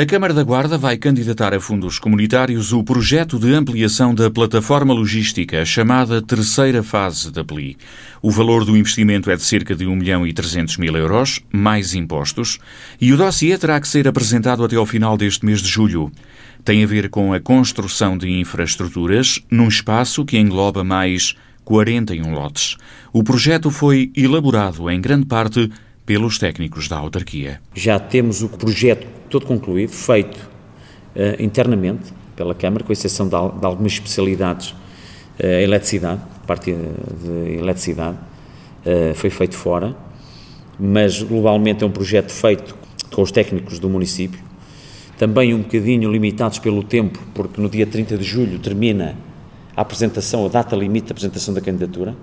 A Câmara da Guarda vai candidatar a fundos comunitários o projeto de ampliação da plataforma logística, chamada terceira fase da PLI. O valor do investimento é de cerca de 1 milhão e 300 mil euros, mais impostos, e o dossiê terá que ser apresentado até ao final deste mês de julho. Tem a ver com a construção de infraestruturas num espaço que engloba mais 41 lotes. O projeto foi elaborado, em grande parte, pelos técnicos da autarquia. Já temos o projeto todo concluído, feito uh, internamente pela Câmara, com exceção de, de algumas especialidades, uh, eletricidade, parte de eletricidade, uh, foi feito fora, mas globalmente é um projeto feito com os técnicos do município, também um bocadinho limitados pelo tempo, porque no dia 30 de julho termina a apresentação, a data limite da apresentação da candidatura,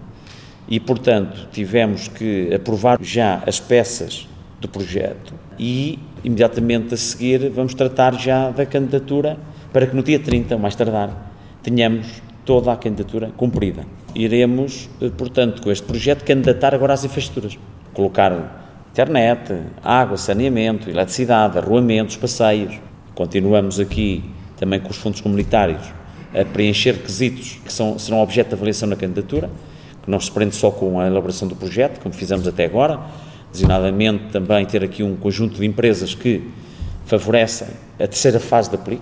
e, portanto, tivemos que aprovar já as peças do projeto e, imediatamente a seguir, vamos tratar já da candidatura para que no dia 30, mais tardar, tenhamos toda a candidatura cumprida. Iremos, eh, portanto, com este projeto, candidatar agora às infraestruturas. Colocar internet, água, saneamento, eletricidade, arruamentos, passeios. Continuamos aqui também com os fundos comunitários a preencher requisitos que são, serão objeto de avaliação na candidatura que não se prende só com a elaboração do projeto, como fizemos até agora, designadamente também ter aqui um conjunto de empresas que favorecem a terceira fase da PLI,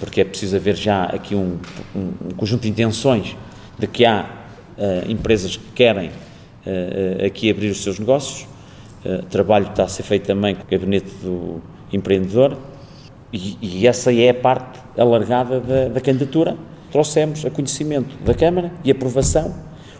porque é preciso haver já aqui um, um, um conjunto de intenções de que há uh, empresas que querem uh, aqui abrir os seus negócios. Uh, trabalho está a ser feito também com o gabinete do empreendedor e, e essa é a parte alargada da, da candidatura. Trouxemos a conhecimento da Câmara e aprovação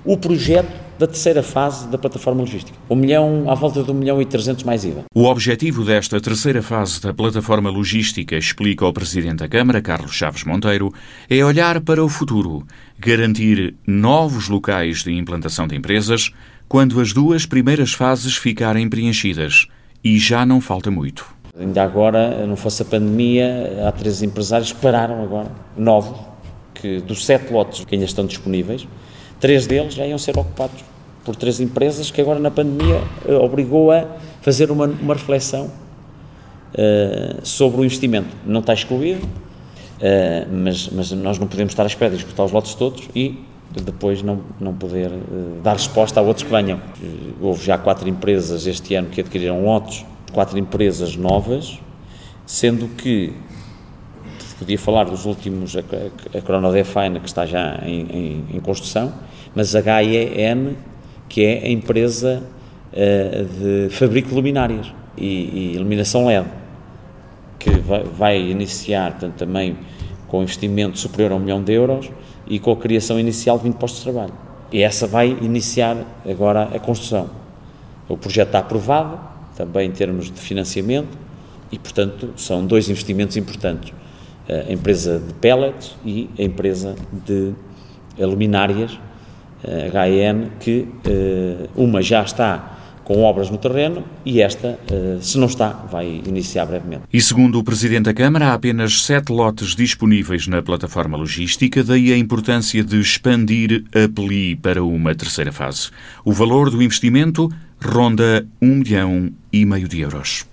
o projeto da terceira fase da plataforma logística. Um milhão, à volta de 1 milhão e 300 mais IVA. O objetivo desta terceira fase da plataforma logística, explica o Presidente da Câmara, Carlos Chaves Monteiro, é olhar para o futuro, garantir novos locais de implantação de empresas quando as duas primeiras fases ficarem preenchidas. E já não falta muito. Ainda agora, não fosse a pandemia, há três empresários que pararam agora, novos, que dos sete lotes que ainda estão disponíveis, Três deles já iam ser ocupados por três empresas que agora na pandemia eh, obrigou a fazer uma, uma reflexão uh, sobre o investimento. Não está excluído, uh, mas, mas nós não podemos estar à espera de esgotar os lotes todos e depois não, não poder uh, dar resposta a outros que venham. Houve já quatro empresas este ano que adquiriram lotes, quatro empresas novas, sendo que podia falar dos últimos, a, a, a que está já em, em, em construção, mas a HEN, que é a empresa uh, de fabrico de luminárias e, e, iluminação LED, que vai, vai iniciar portanto, também com investimento superior a um milhão de euros e com a criação inicial de 20 postos de trabalho. E essa vai iniciar agora a construção. O projeto está aprovado, também em termos de financiamento, e, portanto, são dois investimentos importantes. A empresa de pellets e a empresa de luminárias HN, que eh, uma já está com obras no terreno e esta, eh, se não está, vai iniciar brevemente. E segundo o Presidente da Câmara, há apenas sete lotes disponíveis na plataforma logística, daí a importância de expandir a PLI para uma terceira fase. O valor do investimento ronda um milhão e meio de euros.